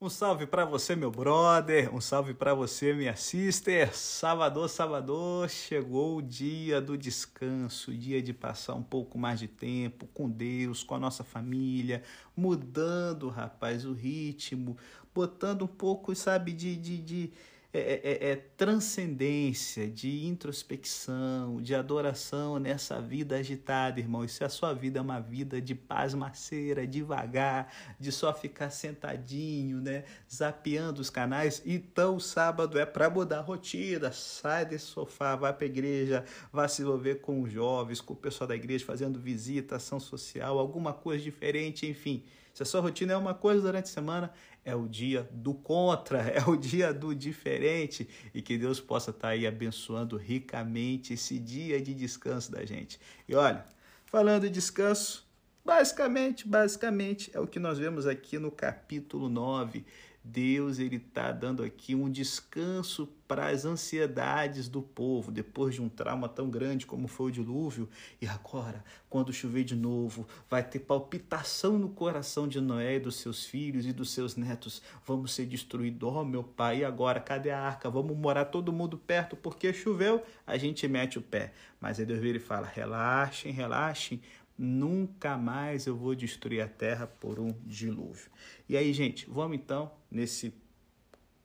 Um salve para você, meu brother. Um salve para você, minha sister. Salvador, Salvador, chegou o dia do descanso, dia de passar um pouco mais de tempo com Deus, com a nossa família, mudando, rapaz, o ritmo, botando um pouco, sabe, de, de, de é, é, é, é, transcendência, de introspecção, de adoração nessa vida agitada, irmão. E se a sua vida é uma vida de paz maceira, devagar, de só ficar sentadinho, né, zapeando os canais, então o sábado é para mudar a rotina. Sai desse sofá, vai para a igreja, vai se envolver com os jovens, com o pessoal da igreja, fazendo visita, ação social, alguma coisa diferente, enfim. Se a sua rotina é uma coisa durante a semana, é o dia do contra, é o dia do diferente e que Deus possa estar aí abençoando ricamente esse dia de descanso da gente. E olha, falando de descanso, basicamente, basicamente é o que nós vemos aqui no capítulo 9 Deus ele está dando aqui um descanso para as ansiedades do povo depois de um trauma tão grande como foi o dilúvio. E agora, quando chover de novo, vai ter palpitação no coração de Noé e dos seus filhos e dos seus netos. Vamos ser destruídos, oh meu pai. E agora, cadê a arca? Vamos morar todo mundo perto porque choveu. A gente mete o pé. Mas aí Deus vira e fala: relaxem, relaxem, Nunca mais eu vou destruir a terra por um dilúvio. E aí, gente, vamos então nesse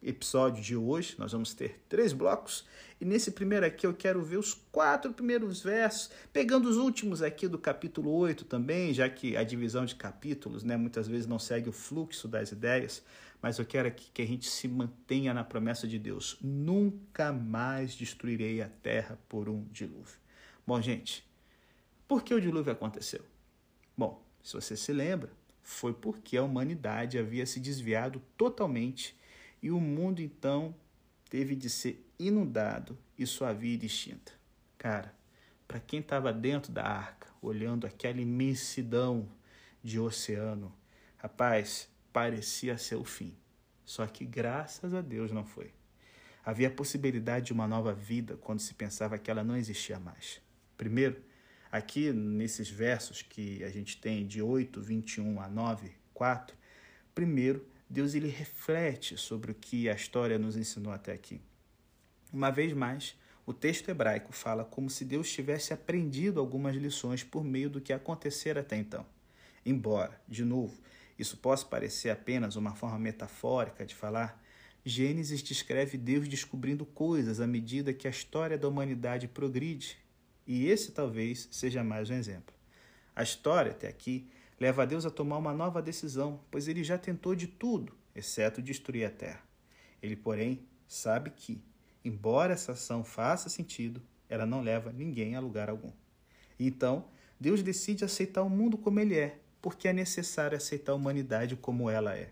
episódio de hoje. Nós vamos ter três blocos. E nesse primeiro aqui eu quero ver os quatro primeiros versos, pegando os últimos aqui do capítulo 8 também, já que a divisão de capítulos né, muitas vezes não segue o fluxo das ideias. Mas eu quero aqui que a gente se mantenha na promessa de Deus. Nunca mais destruirei a terra por um dilúvio. Bom, gente, por que o dilúvio aconteceu? Bom, se você se lembra, foi porque a humanidade havia se desviado totalmente e o mundo então teve de ser inundado e sua vida extinta. Cara, para quem estava dentro da arca, olhando aquela imensidão de oceano, rapaz, parecia ser o fim. Só que graças a Deus não foi. Havia a possibilidade de uma nova vida quando se pensava que ela não existia mais. Primeiro, Aqui, nesses versos que a gente tem de 8, 21 a 9, 4, primeiro, Deus ele reflete sobre o que a história nos ensinou até aqui. Uma vez mais, o texto hebraico fala como se Deus tivesse aprendido algumas lições por meio do que acontecera até então. Embora, de novo, isso possa parecer apenas uma forma metafórica de falar, Gênesis descreve Deus descobrindo coisas à medida que a história da humanidade progride e esse talvez seja mais um exemplo. A história até aqui leva a Deus a tomar uma nova decisão, pois ele já tentou de tudo, exceto destruir a terra. Ele, porém, sabe que, embora essa ação faça sentido, ela não leva ninguém a lugar algum. Então, Deus decide aceitar o mundo como ele é, porque é necessário aceitar a humanidade como ela é.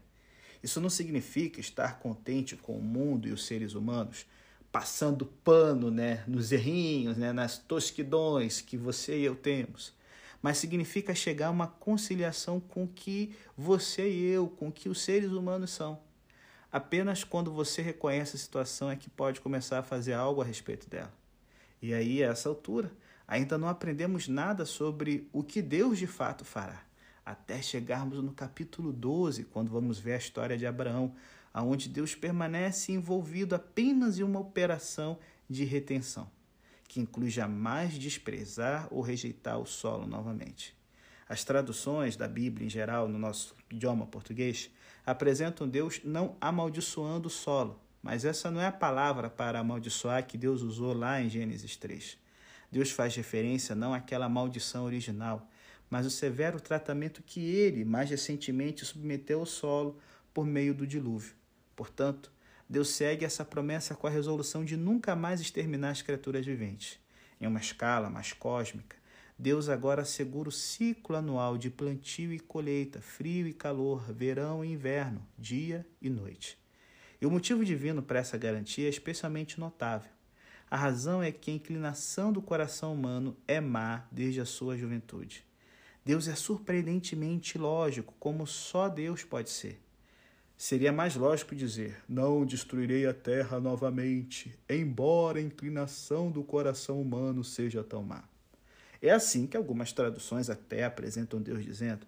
Isso não significa estar contente com o mundo e os seres humanos, passando pano né, nos errinhos, né, nas tosquidões que você e eu temos. Mas significa chegar a uma conciliação com que você e eu, com que os seres humanos são. Apenas quando você reconhece a situação é que pode começar a fazer algo a respeito dela. E aí, a essa altura, ainda não aprendemos nada sobre o que Deus de fato fará, até chegarmos no capítulo 12, quando vamos ver a história de Abraão, aonde Deus permanece envolvido apenas em uma operação de retenção, que inclui jamais desprezar ou rejeitar o solo novamente. As traduções da Bíblia em geral no nosso idioma português apresentam Deus não amaldiçoando o solo, mas essa não é a palavra para amaldiçoar que Deus usou lá em Gênesis 3. Deus faz referência não àquela maldição original, mas o severo tratamento que ele mais recentemente submeteu ao solo por meio do dilúvio. Portanto, Deus segue essa promessa com a resolução de nunca mais exterminar as criaturas viventes. Em uma escala mais cósmica, Deus agora assegura o ciclo anual de plantio e colheita, frio e calor, verão e inverno, dia e noite. E o motivo divino para essa garantia é especialmente notável. A razão é que a inclinação do coração humano é má desde a sua juventude. Deus é surpreendentemente lógico, como só Deus pode ser. Seria mais lógico dizer: Não destruirei a terra novamente, embora a inclinação do coração humano seja tão má. É assim que algumas traduções até apresentam Deus dizendo.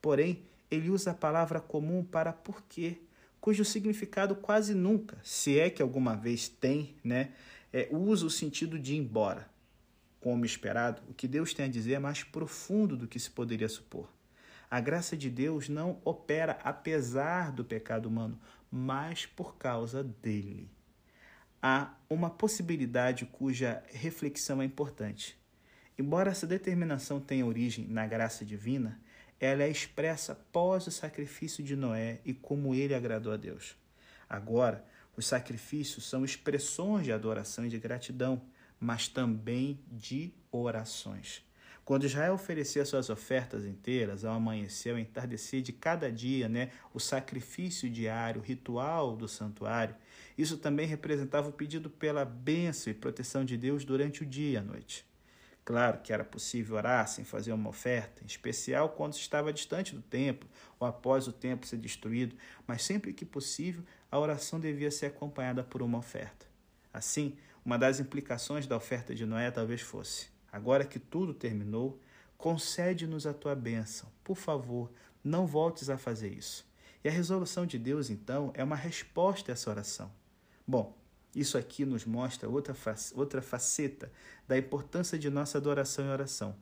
Porém, ele usa a palavra comum para porquê, cujo significado quase nunca, se é que alguma vez tem, né, é, usa o sentido de embora. Como esperado, o que Deus tem a dizer é mais profundo do que se poderia supor. A graça de Deus não opera apesar do pecado humano, mas por causa dele. Há uma possibilidade cuja reflexão é importante. Embora essa determinação tenha origem na graça divina, ela é expressa após o sacrifício de Noé e como ele agradou a Deus. Agora, os sacrifícios são expressões de adoração e de gratidão, mas também de orações. Quando Israel oferecia suas ofertas inteiras ao amanhecer, ao entardecer de cada dia, né, o sacrifício diário, o ritual do santuário, isso também representava o pedido pela bênção e proteção de Deus durante o dia e a noite. Claro que era possível orar sem fazer uma oferta, em especial quando estava distante do templo ou após o templo ser destruído, mas sempre que possível, a oração devia ser acompanhada por uma oferta. Assim, uma das implicações da oferta de Noé talvez fosse: Agora que tudo terminou, concede-nos a tua bênção. Por favor, não voltes a fazer isso. E a resolução de Deus, então, é uma resposta a essa oração. Bom, isso aqui nos mostra outra, outra faceta da importância de nossa adoração e oração.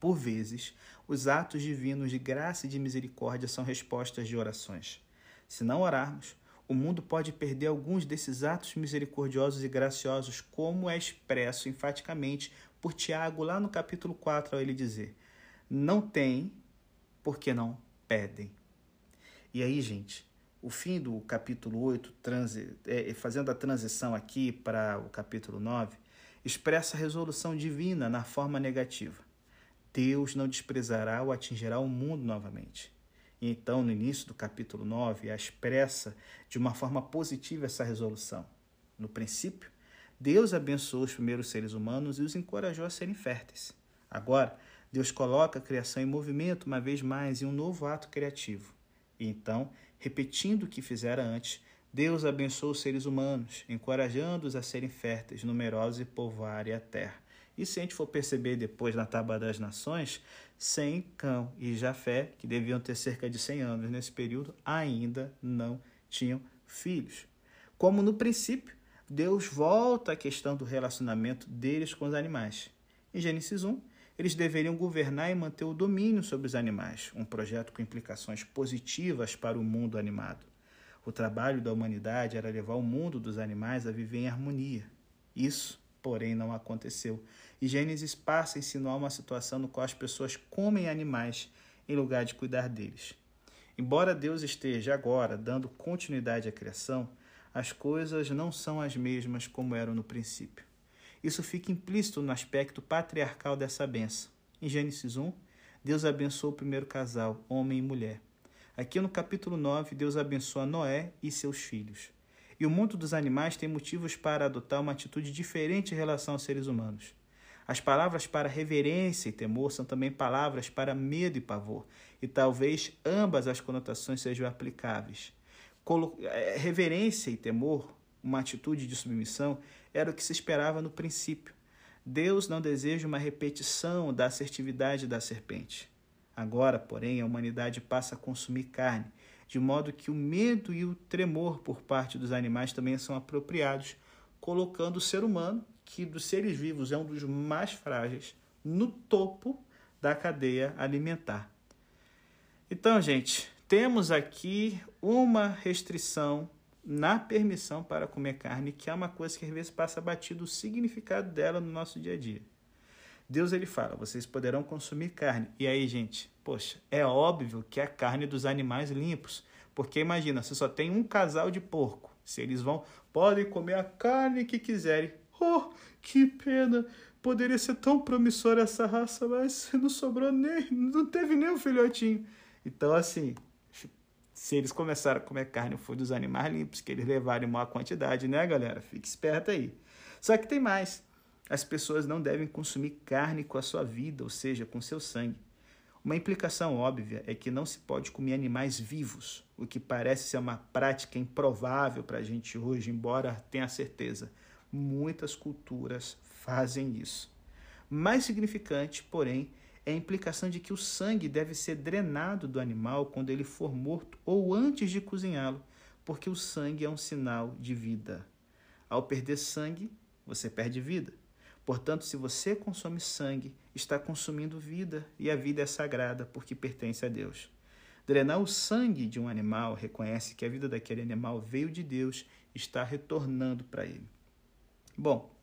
Por vezes, os atos divinos de graça e de misericórdia são respostas de orações. Se não orarmos, o mundo pode perder alguns desses atos misericordiosos e graciosos, como é expresso enfaticamente por Tiago lá no capítulo 4, ao ele dizer: Não tem porque não pedem. E aí, gente, o fim do capítulo 8, transi, é, fazendo a transição aqui para o capítulo 9, expressa a resolução divina na forma negativa. Deus não desprezará ou atingirá o mundo novamente. E então, no início do capítulo 9, expressa de uma forma positiva essa resolução. No princípio, Deus abençoou os primeiros seres humanos e os encorajou a serem férteis. Agora, Deus coloca a criação em movimento uma vez mais em um novo ato criativo. E então, repetindo o que fizera antes, Deus abençoou os seres humanos, encorajando-os a serem férteis, numerosos e povoarem a terra. E se a gente for perceber depois na Tábua das Nações, Sem, Cão e Jafé, que deviam ter cerca de 100 anos nesse período, ainda não tinham filhos. Como no princípio, Deus volta à questão do relacionamento deles com os animais. Em Gênesis 1, eles deveriam governar e manter o domínio sobre os animais, um projeto com implicações positivas para o mundo animado. O trabalho da humanidade era levar o mundo dos animais a viver em harmonia. Isso, porém, não aconteceu. E Gênesis passa a insinuar uma situação no qual as pessoas comem animais em lugar de cuidar deles. Embora Deus esteja agora dando continuidade à criação, as coisas não são as mesmas como eram no princípio. Isso fica implícito no aspecto patriarcal dessa benção. Em Gênesis 1, Deus abençoou o primeiro casal, homem e mulher. Aqui no capítulo 9, Deus abençoa Noé e seus filhos. E o mundo dos animais tem motivos para adotar uma atitude diferente em relação aos seres humanos. As palavras para reverência e temor são também palavras para medo e pavor, e talvez ambas as conotações sejam aplicáveis. É, reverência e temor, uma atitude de submissão, era o que se esperava no princípio. Deus não deseja uma repetição da assertividade da serpente. Agora, porém, a humanidade passa a consumir carne, de modo que o medo e o tremor por parte dos animais também são apropriados, colocando o ser humano, que dos seres vivos é um dos mais frágeis, no topo da cadeia alimentar. Então, gente, temos aqui uma restrição na permissão para comer carne, que é uma coisa que às vezes passa batido o significado dela no nosso dia a dia. Deus ele fala: vocês poderão consumir carne. E aí, gente, poxa, é óbvio que é carne dos animais limpos, porque imagina, você só tem um casal de porco. Se eles vão, podem comer a carne que quiserem. Oh, que pena! Poderia ser tão promissora essa raça, mas não sobrou nem, não teve nem um filhotinho. Então, assim, se eles começaram a comer carne foi dos animais limpos, que eles levaram em maior quantidade, né, galera? Fique esperto aí. Só que tem mais. As pessoas não devem consumir carne com a sua vida, ou seja, com seu sangue. Uma implicação óbvia é que não se pode comer animais vivos, o que parece ser uma prática improvável para a gente hoje, embora tenha certeza. Muitas culturas fazem isso. Mais significante, porém, é a implicação de que o sangue deve ser drenado do animal quando ele for morto ou antes de cozinhá-lo, porque o sangue é um sinal de vida. Ao perder sangue, você perde vida. Portanto, se você consome sangue, está consumindo vida, e a vida é sagrada porque pertence a Deus. Drenar o sangue de um animal reconhece que a vida daquele animal veio de Deus está retornando para ele. Bom,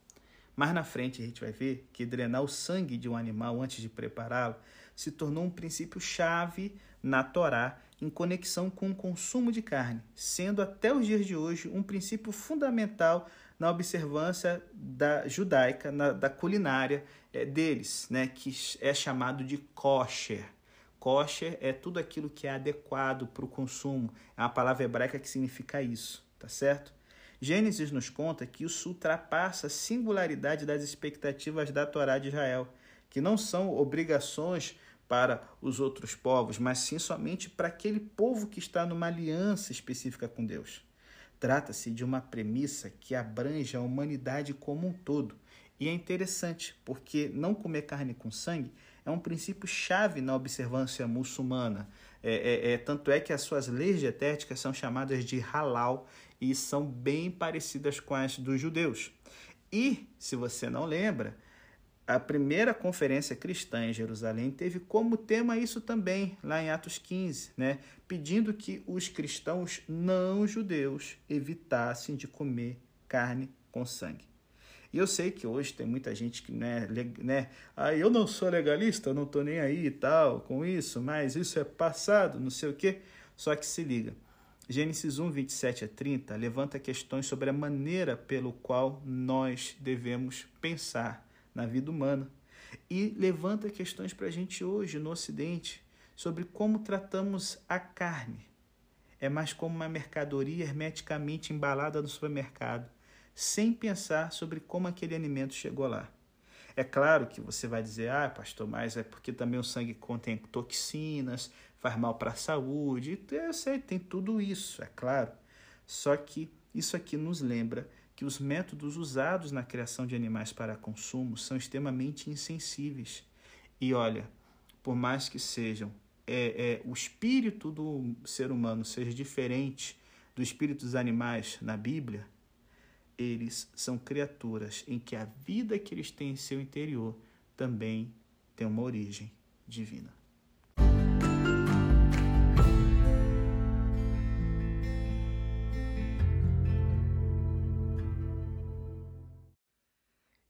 mais na frente a gente vai ver que drenar o sangue de um animal antes de prepará-lo se tornou um princípio chave na Torá em conexão com o consumo de carne, sendo até os dias de hoje um princípio fundamental na observância da judaica, na, da culinária é, deles, né, que é chamado de kosher. Kosher é tudo aquilo que é adequado para o consumo. É uma palavra hebraica que significa isso, tá certo? Gênesis nos conta que isso ultrapassa a singularidade das expectativas da Torá de Israel, que não são obrigações para os outros povos, mas sim somente para aquele povo que está numa aliança específica com Deus. Trata-se de uma premissa que abrange a humanidade como um todo. E é interessante, porque não comer carne com sangue é um princípio chave na observância muçulmana. É, é, é, tanto é que as suas leis dietéticas são chamadas de halal e são bem parecidas com as dos judeus. E, se você não lembra, a primeira conferência cristã em Jerusalém teve como tema isso também, lá em Atos 15, né? pedindo que os cristãos não judeus evitassem de comer carne com sangue. E eu sei que hoje tem muita gente que, né, né ah, eu não sou legalista, eu não estou nem aí e tal com isso, mas isso é passado, não sei o quê. Só que se liga, Gênesis 1, 27 a 30 levanta questões sobre a maneira pelo qual nós devemos pensar na vida humana. E levanta questões para a gente hoje no Ocidente sobre como tratamos a carne. É mais como uma mercadoria hermeticamente embalada no supermercado, sem pensar sobre como aquele alimento chegou lá. É claro que você vai dizer, ah, pastor, mas é porque também o sangue contém toxinas, faz mal para a saúde. Eu sei, tem tudo isso, é claro. Só que isso aqui nos lembra que os métodos usados na criação de animais para consumo são extremamente insensíveis. E olha, por mais que sejam é, é, o espírito do ser humano seja diferente do espírito dos animais na Bíblia, eles são criaturas em que a vida que eles têm em seu interior também tem uma origem divina.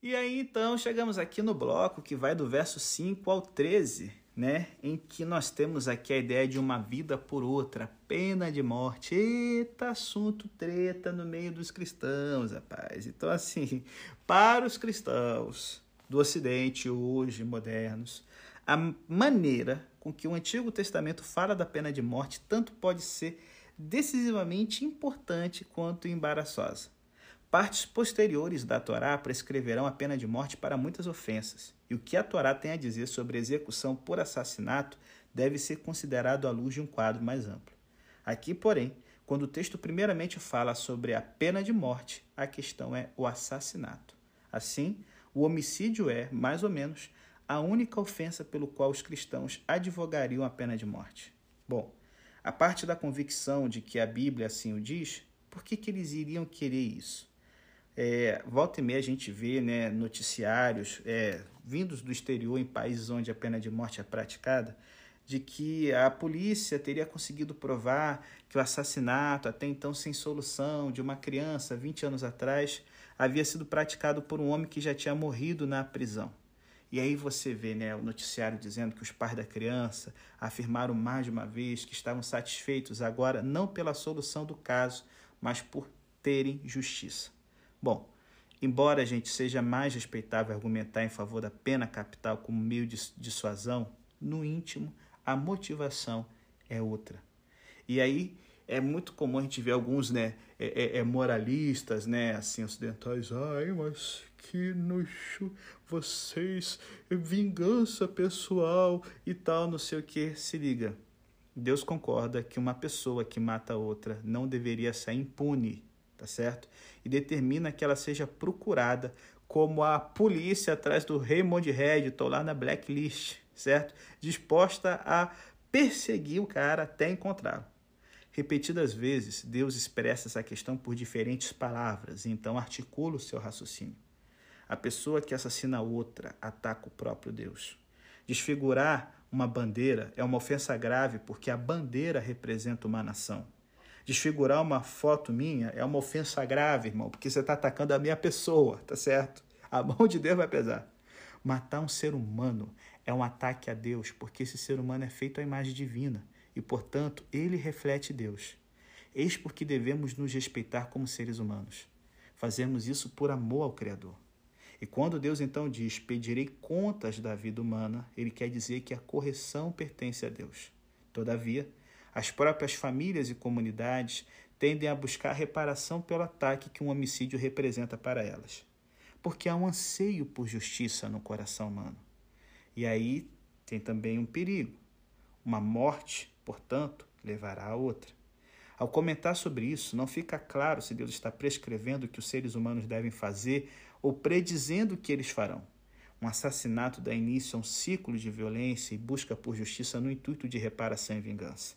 E aí então chegamos aqui no bloco que vai do verso 5 ao 13, né? Em que nós temos aqui a ideia de uma vida por outra, pena de morte. Eita, assunto treta no meio dos cristãos, rapaz. Então, assim, para os cristãos do Ocidente hoje, modernos, a maneira com que o Antigo Testamento fala da pena de morte tanto pode ser decisivamente importante quanto embaraçosa. Partes posteriores da Torá prescreverão a pena de morte para muitas ofensas, e o que a Torá tem a dizer sobre execução por assassinato deve ser considerado à luz de um quadro mais amplo. Aqui, porém, quando o texto primeiramente fala sobre a pena de morte, a questão é o assassinato. Assim, o homicídio é, mais ou menos, a única ofensa pelo qual os cristãos advogariam a pena de morte. Bom, a parte da convicção de que a Bíblia assim o diz, por que, que eles iriam querer isso? É, volta e meia a gente vê né, noticiários é, vindos do exterior em países onde a pena de morte é praticada, de que a polícia teria conseguido provar que o assassinato, até então sem solução, de uma criança 20 anos atrás, havia sido praticado por um homem que já tinha morrido na prisão. E aí você vê né, o noticiário dizendo que os pais da criança afirmaram mais de uma vez que estavam satisfeitos agora não pela solução do caso, mas por terem justiça. Bom, embora a gente seja mais respeitável argumentar em favor da pena capital como meio de dissuasão, no íntimo a motivação é outra. E aí é muito comum a gente ver alguns né, é, é, é moralistas, né, assim, ocidentais, ai, mas que nojo, vocês, vingança pessoal e tal, não sei o que, se liga. Deus concorda que uma pessoa que mata outra não deveria sair impune tá certo? E determina que ela seja procurada como a polícia atrás do Raymond Redditor lá na blacklist, certo? Disposta a perseguir o cara até encontrá-lo. Repetidas vezes, Deus expressa essa questão por diferentes palavras então articula o seu raciocínio. A pessoa que assassina outra ataca o próprio Deus. Desfigurar uma bandeira é uma ofensa grave porque a bandeira representa uma nação. Desfigurar uma foto minha é uma ofensa grave, irmão, porque você está atacando a minha pessoa, tá certo? A mão de Deus vai pesar. Matar um ser humano é um ataque a Deus, porque esse ser humano é feito à imagem divina e, portanto, ele reflete Deus. Eis porque devemos nos respeitar como seres humanos. Fazemos isso por amor ao Criador. E quando Deus então diz: Pedirei contas da vida humana, ele quer dizer que a correção pertence a Deus. Todavia, as próprias famílias e comunidades tendem a buscar reparação pelo ataque que um homicídio representa para elas. Porque há um anseio por justiça no coração humano. E aí tem também um perigo. Uma morte portanto, levará a outra. Ao comentar sobre isso, não fica claro se Deus está prescrevendo o que os seres humanos devem fazer ou predizendo o que eles farão. Um assassinato dá início a um ciclo de violência e busca por justiça no intuito de reparação e vingança.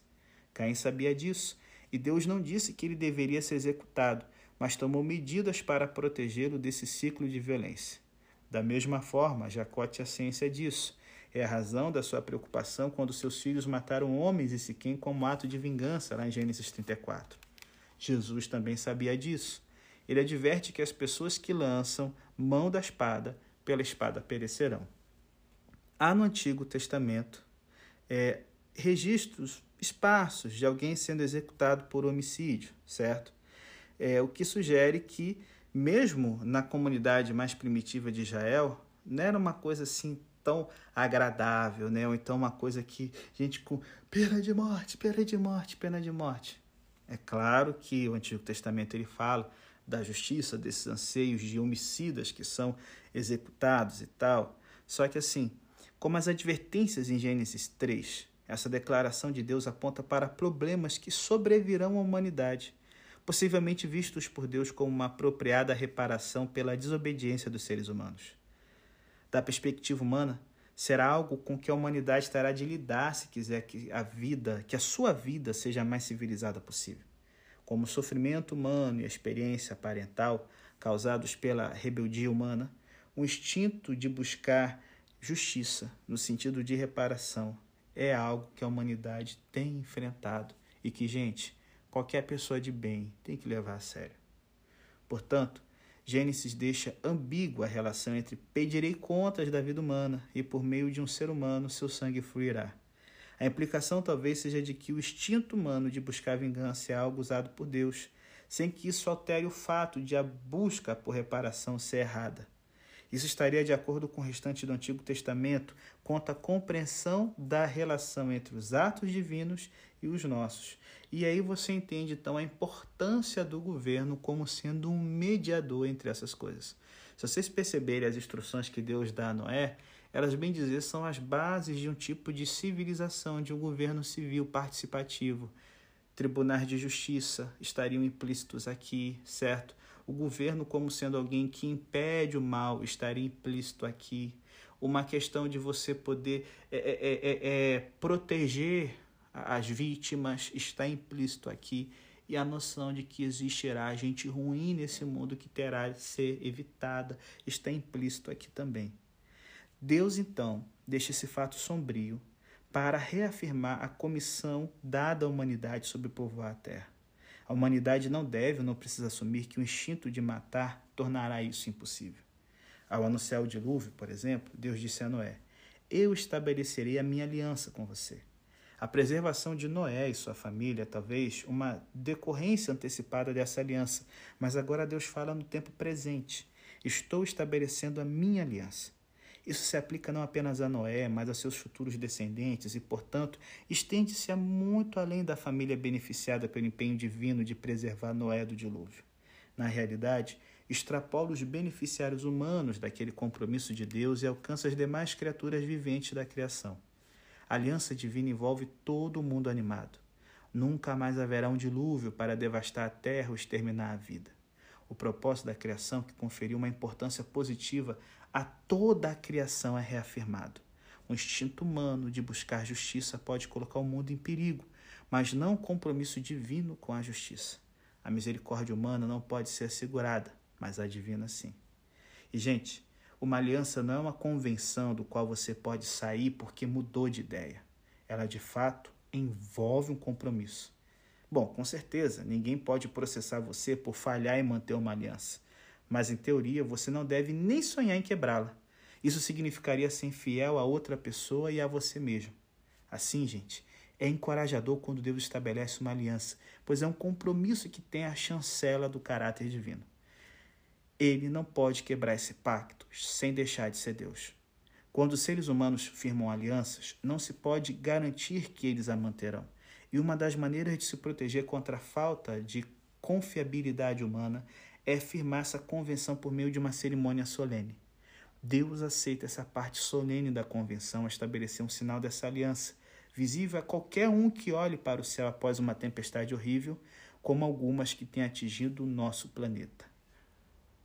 Caim sabia disso, e Deus não disse que ele deveria ser executado, mas tomou medidas para protegê-lo desse ciclo de violência. Da mesma forma, Jacó tinha ciência disso é a razão da sua preocupação quando seus filhos mataram homens e Siquém como ato de vingança, lá em Gênesis 34. Jesus também sabia disso. Ele adverte que as pessoas que lançam mão da espada, pela espada perecerão. Há no Antigo Testamento é, registros esparsos de alguém sendo executado por homicídio, certo? É, o que sugere que, mesmo na comunidade mais primitiva de Israel, não era uma coisa assim tão agradável, né? Ou então uma coisa que gente com pena de morte, pena de morte, pena de morte. É claro que o Antigo Testamento ele fala da justiça, desses anseios de homicidas que são executados e tal. Só que assim, como as advertências em Gênesis 3, essa declaração de Deus aponta para problemas que sobrevirão à humanidade, possivelmente vistos por Deus como uma apropriada reparação pela desobediência dos seres humanos da perspectiva humana, será algo com que a humanidade terá de lidar se quiser que a vida, que a sua vida seja a mais civilizada possível. Como o sofrimento humano e a experiência parental causados pela rebeldia humana, o instinto de buscar justiça, no sentido de reparação, é algo que a humanidade tem enfrentado e que, gente, qualquer pessoa de bem tem que levar a sério. Portanto, Gênesis deixa ambígua a relação entre pedirei contas da vida humana e por meio de um ser humano seu sangue fluirá. A implicação talvez seja de que o instinto humano de buscar vingança é algo usado por Deus, sem que isso altere o fato de a busca por reparação ser errada. Isso estaria de acordo com o restante do Antigo Testamento quanto à compreensão da relação entre os atos divinos e os nossos, e aí você entende então a importância do governo como sendo um mediador entre essas coisas. Se vocês perceberem as instruções que Deus dá a Noé, elas bem dizer são as bases de um tipo de civilização, de um governo civil participativo. Tribunais de justiça estariam implícitos aqui, certo? O governo, como sendo alguém que impede o mal, estaria implícito aqui. Uma questão de você poder é, é, é, é proteger as vítimas, está implícito aqui, e a noção de que existirá gente ruim nesse mundo que terá de ser evitada está implícito aqui também. Deus, então, deixa esse fato sombrio para reafirmar a comissão dada à humanidade sobre povoar a terra. A humanidade não deve ou não precisa assumir que o instinto de matar tornará isso impossível. Ao anunciar o dilúvio, por exemplo, Deus disse a Noé: Eu estabelecerei a minha aliança com você. A preservação de Noé e sua família, talvez uma decorrência antecipada dessa aliança, mas agora Deus fala no tempo presente. Estou estabelecendo a minha aliança. Isso se aplica não apenas a Noé, mas a seus futuros descendentes e, portanto, estende-se a muito além da família beneficiada pelo empenho divino de preservar Noé do dilúvio. Na realidade, extrapola os beneficiários humanos daquele compromisso de Deus e alcança as demais criaturas viventes da criação. A aliança divina envolve todo o mundo animado. Nunca mais haverá um dilúvio para devastar a terra ou exterminar a vida. O propósito da criação, que conferiu uma importância positiva a toda a criação, é reafirmado. O instinto humano de buscar justiça pode colocar o mundo em perigo, mas não um compromisso divino com a justiça. A misericórdia humana não pode ser assegurada, mas a divina sim. E, gente, uma aliança não é uma convenção do qual você pode sair porque mudou de ideia. Ela, de fato, envolve um compromisso. Bom, com certeza, ninguém pode processar você por falhar em manter uma aliança. Mas, em teoria, você não deve nem sonhar em quebrá-la. Isso significaria ser infiel a outra pessoa e a você mesmo. Assim, gente, é encorajador quando Deus estabelece uma aliança, pois é um compromisso que tem a chancela do caráter divino. Ele não pode quebrar esse pacto sem deixar de ser Deus. Quando os seres humanos firmam alianças, não se pode garantir que eles a manterão. E uma das maneiras de se proteger contra a falta de confiabilidade humana é firmar essa convenção por meio de uma cerimônia solene. Deus aceita essa parte solene da convenção a estabelecer um sinal dessa aliança, visível a qualquer um que olhe para o céu após uma tempestade horrível, como algumas que têm atingido o nosso planeta.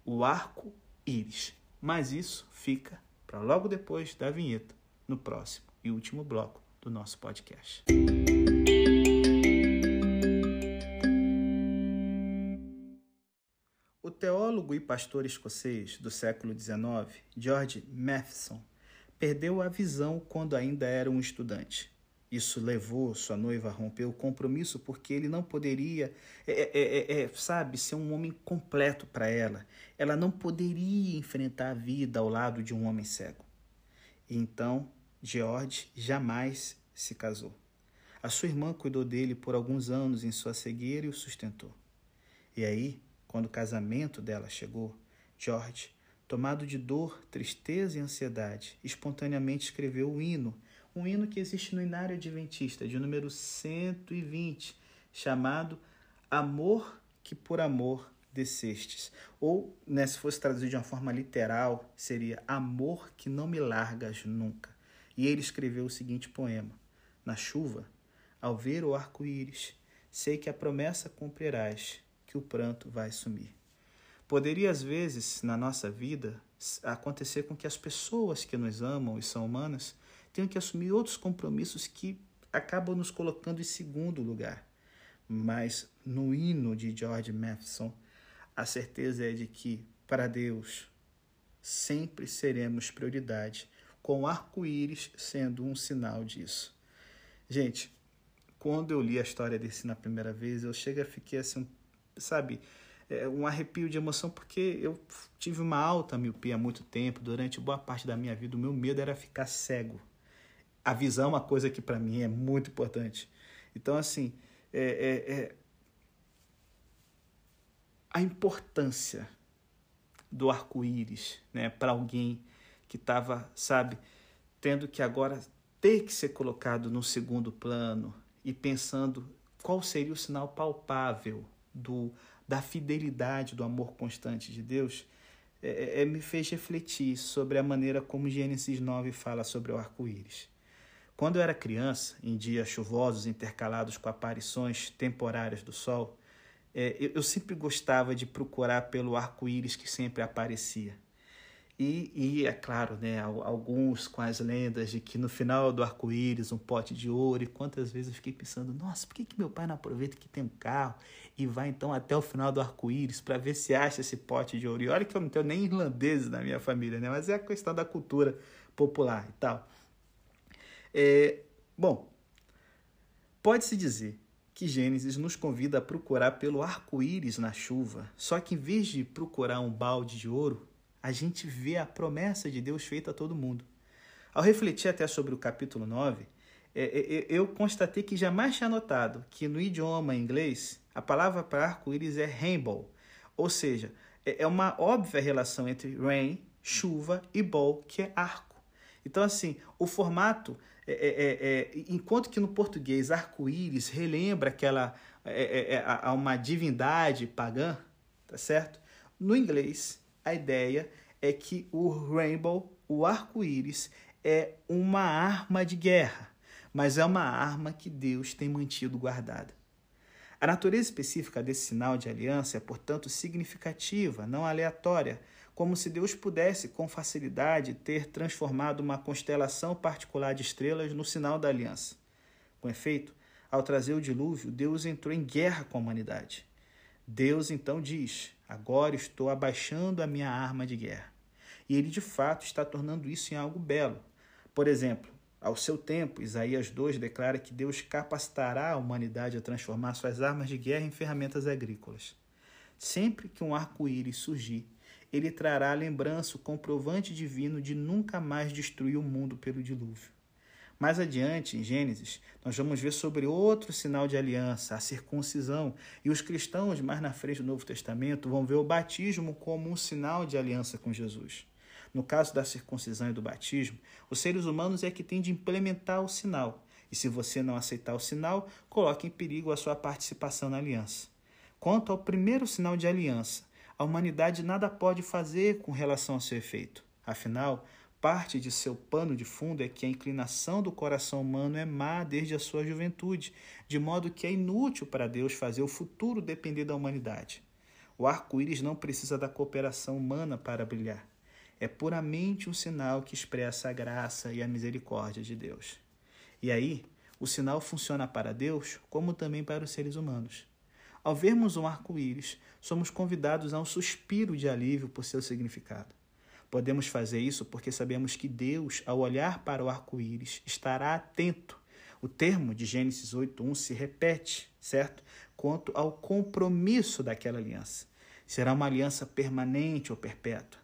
O arco-íris. Mas isso fica para logo depois da vinheta, no próximo e último bloco do nosso podcast. Teólogo e pastor escocês do século XIX, George Matheson, perdeu a visão quando ainda era um estudante. Isso levou sua noiva a romper o compromisso porque ele não poderia, é, é, é, é sabe, ser um homem completo para ela. Ela não poderia enfrentar a vida ao lado de um homem cego. E então, George jamais se casou. A sua irmã cuidou dele por alguns anos em sua cegueira e o sustentou. E aí, quando o casamento dela chegou, George, tomado de dor, tristeza e ansiedade, espontaneamente escreveu o hino, um hino que existe no Inário Adventista, de número 120, chamado Amor que por amor descestes. Ou, né, se fosse traduzido de uma forma literal, seria Amor que não me largas nunca. E ele escreveu o seguinte poema: Na chuva, ao ver o arco-íris, sei que a promessa cumprirás que o pranto vai sumir. Poderia, às vezes, na nossa vida, acontecer com que as pessoas que nos amam e são humanas tenham que assumir outros compromissos que acabam nos colocando em segundo lugar. Mas no hino de George Matheson, a certeza é de que, para Deus, sempre seremos prioridade, com arco-íris sendo um sinal disso. Gente, quando eu li a história desse na primeira vez, eu cheguei a ficar assim um sabe, é um arrepio de emoção, porque eu tive uma alta miopia há muito tempo, durante boa parte da minha vida, o meu medo era ficar cego. A visão é uma coisa que para mim é muito importante. Então, assim, é, é, é a importância do arco-íris né, para alguém que estava, sabe, tendo que agora ter que ser colocado no segundo plano e pensando qual seria o sinal palpável do, da fidelidade, do amor constante de Deus, é, é, é, me fez refletir sobre a maneira como Gênesis 9 fala sobre o arco-íris. Quando eu era criança, em dias chuvosos intercalados com aparições temporárias do sol, é, eu, eu sempre gostava de procurar pelo arco-íris que sempre aparecia. E, e, é claro, né, alguns com as lendas de que no final do arco-íris um pote de ouro. E quantas vezes eu fiquei pensando, nossa, por que, que meu pai não aproveita que tem um carro e vai então até o final do arco-íris para ver se acha esse pote de ouro? E olha que eu não tenho nem irlandeses na minha família, né? Mas é a questão da cultura popular e tal. É, bom, pode-se dizer que Gênesis nos convida a procurar pelo arco-íris na chuva, só que em vez de procurar um balde de ouro, a gente vê a promessa de Deus feita a todo mundo. Ao refletir até sobre o capítulo 9, é, é, é, eu constatei que jamais tinha notado que no idioma inglês a palavra para arco-íris é rainbow, ou seja, é uma óbvia relação entre rain, chuva, e bow, que é arco. Então, assim, o formato, é, é, é, enquanto que no português arco-íris relembra aquela a uma divindade pagã, tá certo? No inglês, a ideia é que o rainbow, o arco-íris, é uma arma de guerra, mas é uma arma que Deus tem mantido guardada. A natureza específica desse sinal de aliança é, portanto, significativa, não aleatória, como se Deus pudesse, com facilidade, ter transformado uma constelação particular de estrelas no sinal da aliança. Com efeito, Ao trazer o dilúvio, Deus entrou em guerra com a humanidade. Deus então diz: Agora estou abaixando a minha arma de guerra. E ele de fato está tornando isso em algo belo. Por exemplo, ao seu tempo, Isaías 2 declara que Deus capacitará a humanidade a transformar suas armas de guerra em ferramentas agrícolas. Sempre que um arco-íris surgir, ele trará a lembrança, o comprovante divino de nunca mais destruir o mundo pelo dilúvio. Mais adiante, em Gênesis, nós vamos ver sobre outro sinal de aliança, a circuncisão, e os cristãos, mais na frente do Novo Testamento, vão ver o batismo como um sinal de aliança com Jesus. No caso da circuncisão e do batismo, os seres humanos é que têm de implementar o sinal. E se você não aceitar o sinal, coloque em perigo a sua participação na aliança. Quanto ao primeiro sinal de aliança, a humanidade nada pode fazer com relação ao seu efeito. Afinal, parte de seu pano de fundo é que a inclinação do coração humano é má desde a sua juventude, de modo que é inútil para Deus fazer o futuro depender da humanidade. O arco-íris não precisa da cooperação humana para brilhar é puramente um sinal que expressa a graça e a misericórdia de Deus. E aí, o sinal funciona para Deus como também para os seres humanos. Ao vermos um arco-íris, somos convidados a um suspiro de alívio por seu significado. Podemos fazer isso porque sabemos que Deus, ao olhar para o arco-íris, estará atento. O termo de Gênesis 8:1 se repete, certo? Quanto ao compromisso daquela aliança. Será uma aliança permanente ou perpétua?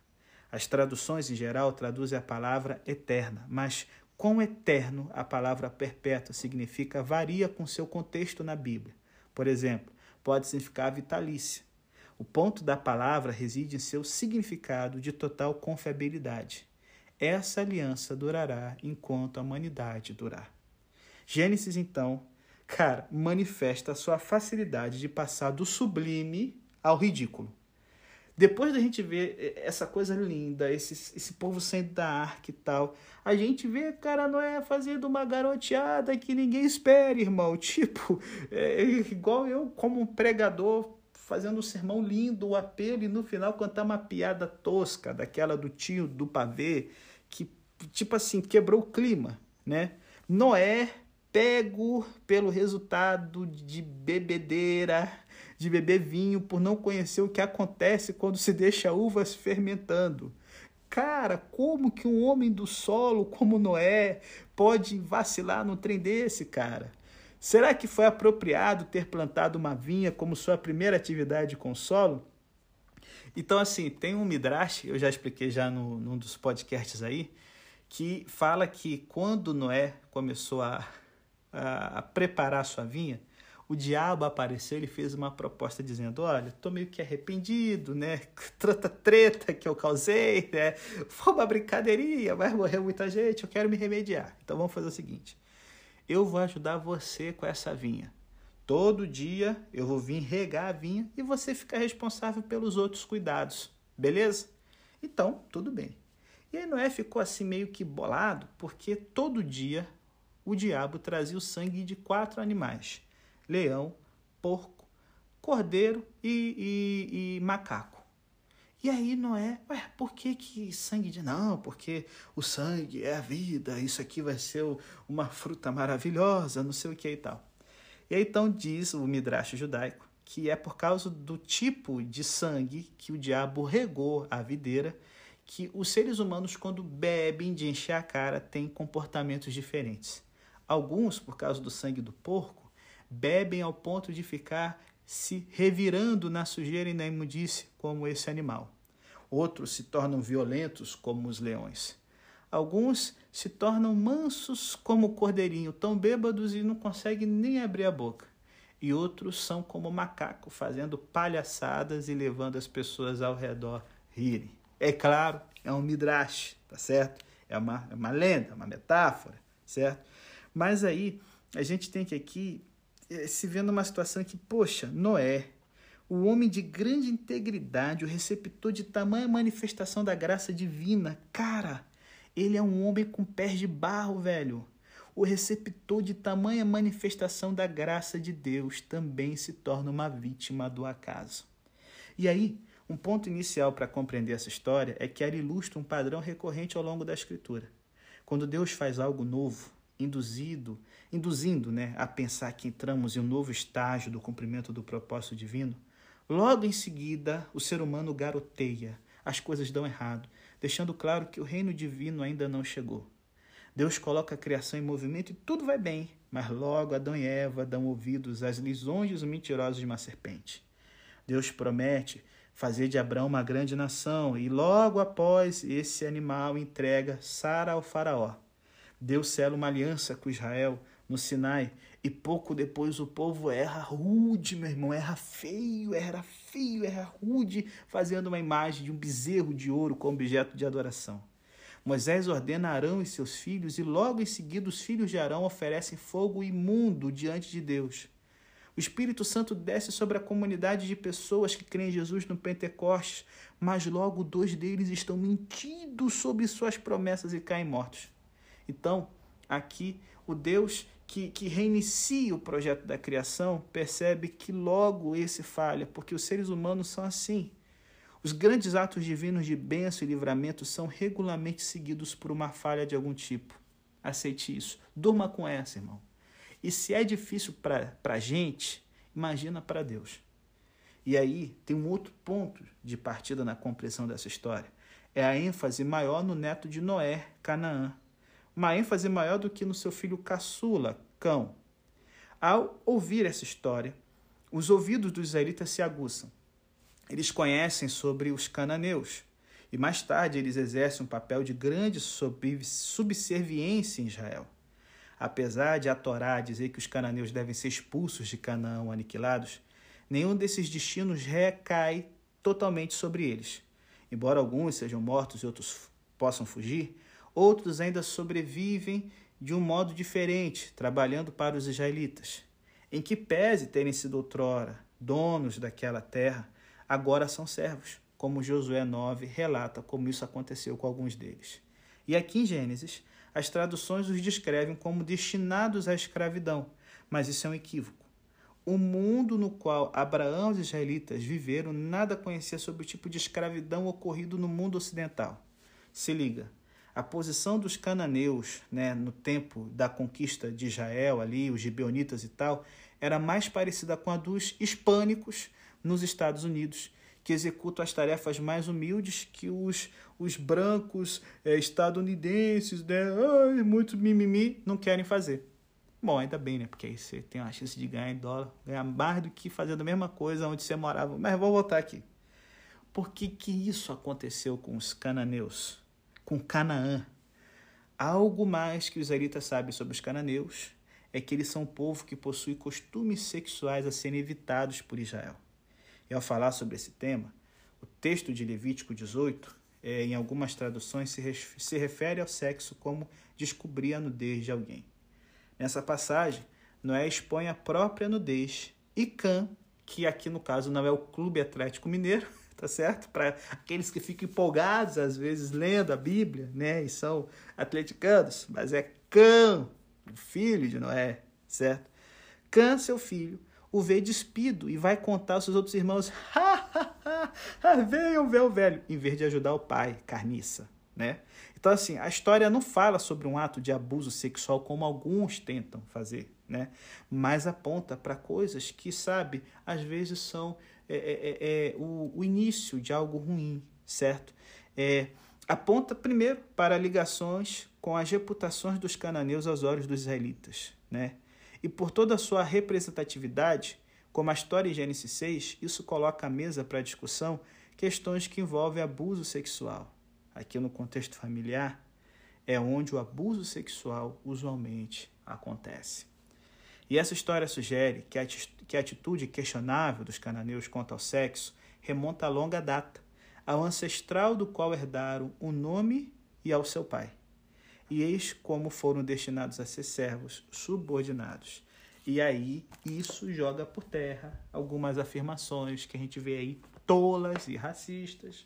As traduções em geral traduzem a palavra eterna, mas com eterno a palavra perpétua significa varia com seu contexto na Bíblia. Por exemplo, pode significar vitalícia. O ponto da palavra reside em seu significado de total confiabilidade. Essa aliança durará enquanto a humanidade durar. Gênesis, então, cara, manifesta a sua facilidade de passar do sublime ao ridículo. Depois da gente ver eh, essa coisa linda, esse, esse povo saindo da arca e tal, a gente vê, cara, Noé fazendo uma garoteada que ninguém espera, irmão. Tipo, é, igual eu, como um pregador, fazendo um sermão lindo, o apelo, e no final cantar uma piada tosca, daquela do tio do pavê, que, tipo assim, quebrou o clima, né? Noé pego pelo resultado de bebedeira, de beber vinho, por não conhecer o que acontece quando se deixa uvas fermentando. Cara, como que um homem do solo como Noé pode vacilar num trem desse, cara? Será que foi apropriado ter plantado uma vinha como sua primeira atividade com solo? Então, assim, tem um Midrash, eu já expliquei já no, num dos podcasts aí, que fala que quando Noé começou a a, preparar a sua vinha, o diabo apareceu e fez uma proposta dizendo: Olha, estou meio que arrependido, né? Tanta treta que eu causei, né? Foi uma brincadeirinha, vai morrer muita gente, eu quero me remediar. Então vamos fazer o seguinte: eu vou ajudar você com essa vinha. Todo dia eu vou vir regar a vinha e você fica responsável pelos outros cuidados, beleza? Então, tudo bem. E aí Noé ficou assim meio que bolado, porque todo dia o diabo trazia o sangue de quatro animais: leão, porco, cordeiro e, e, e macaco. E aí Noé, ué, por que, que sangue de. Não, porque o sangue é a vida, isso aqui vai ser uma fruta maravilhosa, não sei o que e tal. E aí então diz o Midrash judaico que é por causa do tipo de sangue que o diabo regou a videira que os seres humanos, quando bebem de encher a cara, têm comportamentos diferentes. Alguns, por causa do sangue do porco, bebem ao ponto de ficar se revirando na sujeira e na imundície, como esse animal. Outros se tornam violentos, como os leões. Alguns se tornam mansos, como o cordeirinho, tão bêbados e não conseguem nem abrir a boca. E outros são como macaco, fazendo palhaçadas e levando as pessoas ao redor rirem. É claro, é um midrash, tá certo? É uma, é uma lenda, uma metáfora, certo? Mas aí a gente tem que aqui se vendo uma situação que, poxa, Noé, o homem de grande integridade, o receptor de tamanha manifestação da graça divina, cara, ele é um homem com pés de barro, velho. O receptor de tamanha manifestação da graça de Deus também se torna uma vítima do acaso. E aí, um ponto inicial para compreender essa história é que ela ilustra um padrão recorrente ao longo da Escritura. Quando Deus faz algo novo, induzido, induzindo né, a pensar que entramos em um novo estágio do cumprimento do propósito divino, logo em seguida o ser humano garoteia, as coisas dão errado, deixando claro que o reino divino ainda não chegou. Deus coloca a criação em movimento e tudo vai bem, mas logo Adão e Eva dão ouvidos às lisonjas mentirosas de uma serpente. Deus promete fazer de Abraão uma grande nação e logo após esse animal entrega Sara ao faraó. Deus sela uma aliança com Israel no Sinai e pouco depois o povo erra rude, meu irmão, erra feio, erra feio, erra rude, fazendo uma imagem de um bezerro de ouro como objeto de adoração. Moisés ordena Arão e seus filhos, e logo em seguida os filhos de Arão oferecem fogo imundo diante de Deus. O Espírito Santo desce sobre a comunidade de pessoas que creem em Jesus no Pentecostes, mas logo dois deles estão mentindo sobre suas promessas e caem mortos. Então, aqui, o Deus que, que reinicia o projeto da criação percebe que logo esse falha, porque os seres humanos são assim. Os grandes atos divinos de bênção e livramento são regularmente seguidos por uma falha de algum tipo. Aceite isso. Durma com essa, irmão. E se é difícil para a gente, imagina para Deus. E aí tem um outro ponto de partida na compreensão dessa história. É a ênfase maior no neto de Noé, Canaã. Uma ênfase maior do que no seu filho caçula, Cão. Ao ouvir essa história, os ouvidos dos israelitas se aguçam eles conhecem sobre os cananeus. E mais tarde eles exercem um papel de grande subserviência em Israel. Apesar de a Torá dizer que os cananeus devem ser expulsos de Canaã aniquilados, nenhum desses destinos recai totalmente sobre eles. Embora alguns sejam mortos e outros possam fugir, outros ainda sobrevivem de um modo diferente, trabalhando para os israelitas. Em que pese terem sido outrora donos daquela terra, agora são servos, como Josué 9 relata como isso aconteceu com alguns deles. E aqui em Gênesis, as traduções os descrevem como destinados à escravidão, mas isso é um equívoco. O mundo no qual Abraão e os israelitas viveram nada conhecia sobre o tipo de escravidão ocorrido no mundo ocidental. Se liga, a posição dos cananeus né, no tempo da conquista de Israel, ali, os gibeonitas e tal, era mais parecida com a dos hispânicos nos Estados Unidos, que executam as tarefas mais humildes que os, os brancos é, estadunidenses, né? Ai, muito mimimi, não querem fazer. Bom, ainda bem, né? Porque aí você tem uma chance de ganhar em dólar, ganhar mais do que fazendo a mesma coisa onde você morava. Mas vou voltar aqui. Por que, que isso aconteceu com os cananeus? Com Canaã? Algo mais que os israelitas sabem sobre os cananeus é que eles são um povo que possui costumes sexuais a serem evitados por Israel. E ao falar sobre esse tema, o texto de Levítico 18, é, em algumas traduções, se, se refere ao sexo como descobrir a nudez de alguém. Nessa passagem, Noé expõe a própria nudez e Cã, que aqui no caso não é o Clube Atlético Mineiro, tá certo? Para aqueles que ficam empolgados, às vezes, lendo a Bíblia, né? E são atleticanos, mas é Cã, o filho de Noé, certo? Cã, seu filho, o vê despido e vai contar aos seus outros irmãos: venham ver o velho, em vez de ajudar o pai, carniça. Né? Então, assim, a história não fala sobre um ato de abuso sexual como alguns tentam fazer, né? mas aponta para coisas que, sabe, às vezes são é, é, é, é, o, o, início de algo ruim, certo? É, aponta primeiro para ligações com as reputações dos cananeus aos olhos dos israelitas, né? E por toda a sua representatividade, como a história em Gênesis 6, isso coloca à mesa para discussão questões que envolvem abuso sexual. Aqui no contexto familiar, é onde o abuso sexual usualmente acontece. E essa história sugere que a atitude questionável dos cananeus quanto ao sexo remonta a longa data, ao ancestral do qual herdaram o nome e ao seu pai e eis como foram destinados a ser servos subordinados. E aí isso joga por terra algumas afirmações que a gente vê aí tolas e racistas,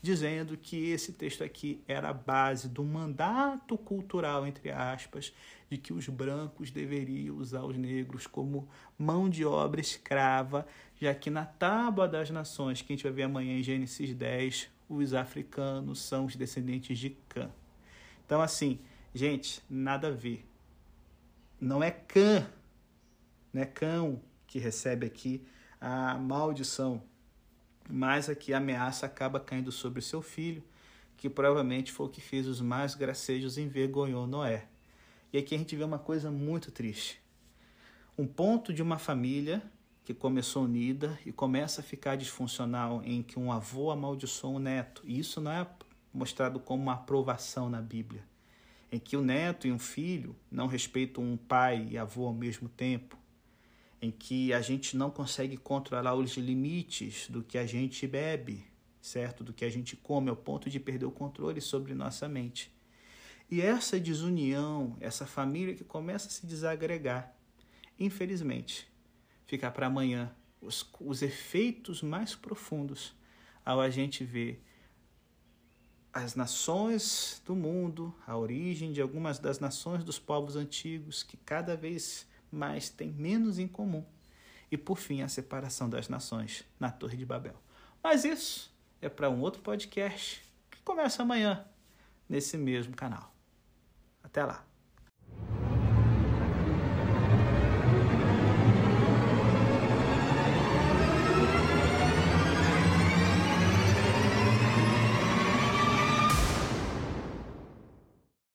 dizendo que esse texto aqui era a base do mandato cultural, entre aspas, de que os brancos deveriam usar os negros como mão de obra escrava, já que na tábua das nações, que a gente vai ver amanhã em Gênesis 10, os africanos são os descendentes de Cã. Então, assim, gente, nada a ver. não é cã, não é cão que recebe aqui a maldição, mas aqui a ameaça acaba caindo sobre seu filho, que provavelmente foi o que fez os mais gracejos e envergonhou Noé. E aqui a gente vê uma coisa muito triste. Um ponto de uma família que começou unida e começa a ficar disfuncional em que um avô amaldiçoa um neto. E isso não é mostrado como uma aprovação na Bíblia. Em que o neto e um filho não respeitam um pai e avô ao mesmo tempo. Em que a gente não consegue controlar os limites do que a gente bebe, certo? Do que a gente come, ao ponto de perder o controle sobre nossa mente. E essa desunião, essa família que começa a se desagregar, infelizmente, ficar para amanhã os, os efeitos mais profundos ao a gente ver as nações do mundo, a origem de algumas das nações dos povos antigos que cada vez mais têm menos em comum e por fim a separação das nações na Torre de Babel. Mas isso é para um outro podcast que começa amanhã nesse mesmo canal. Até lá.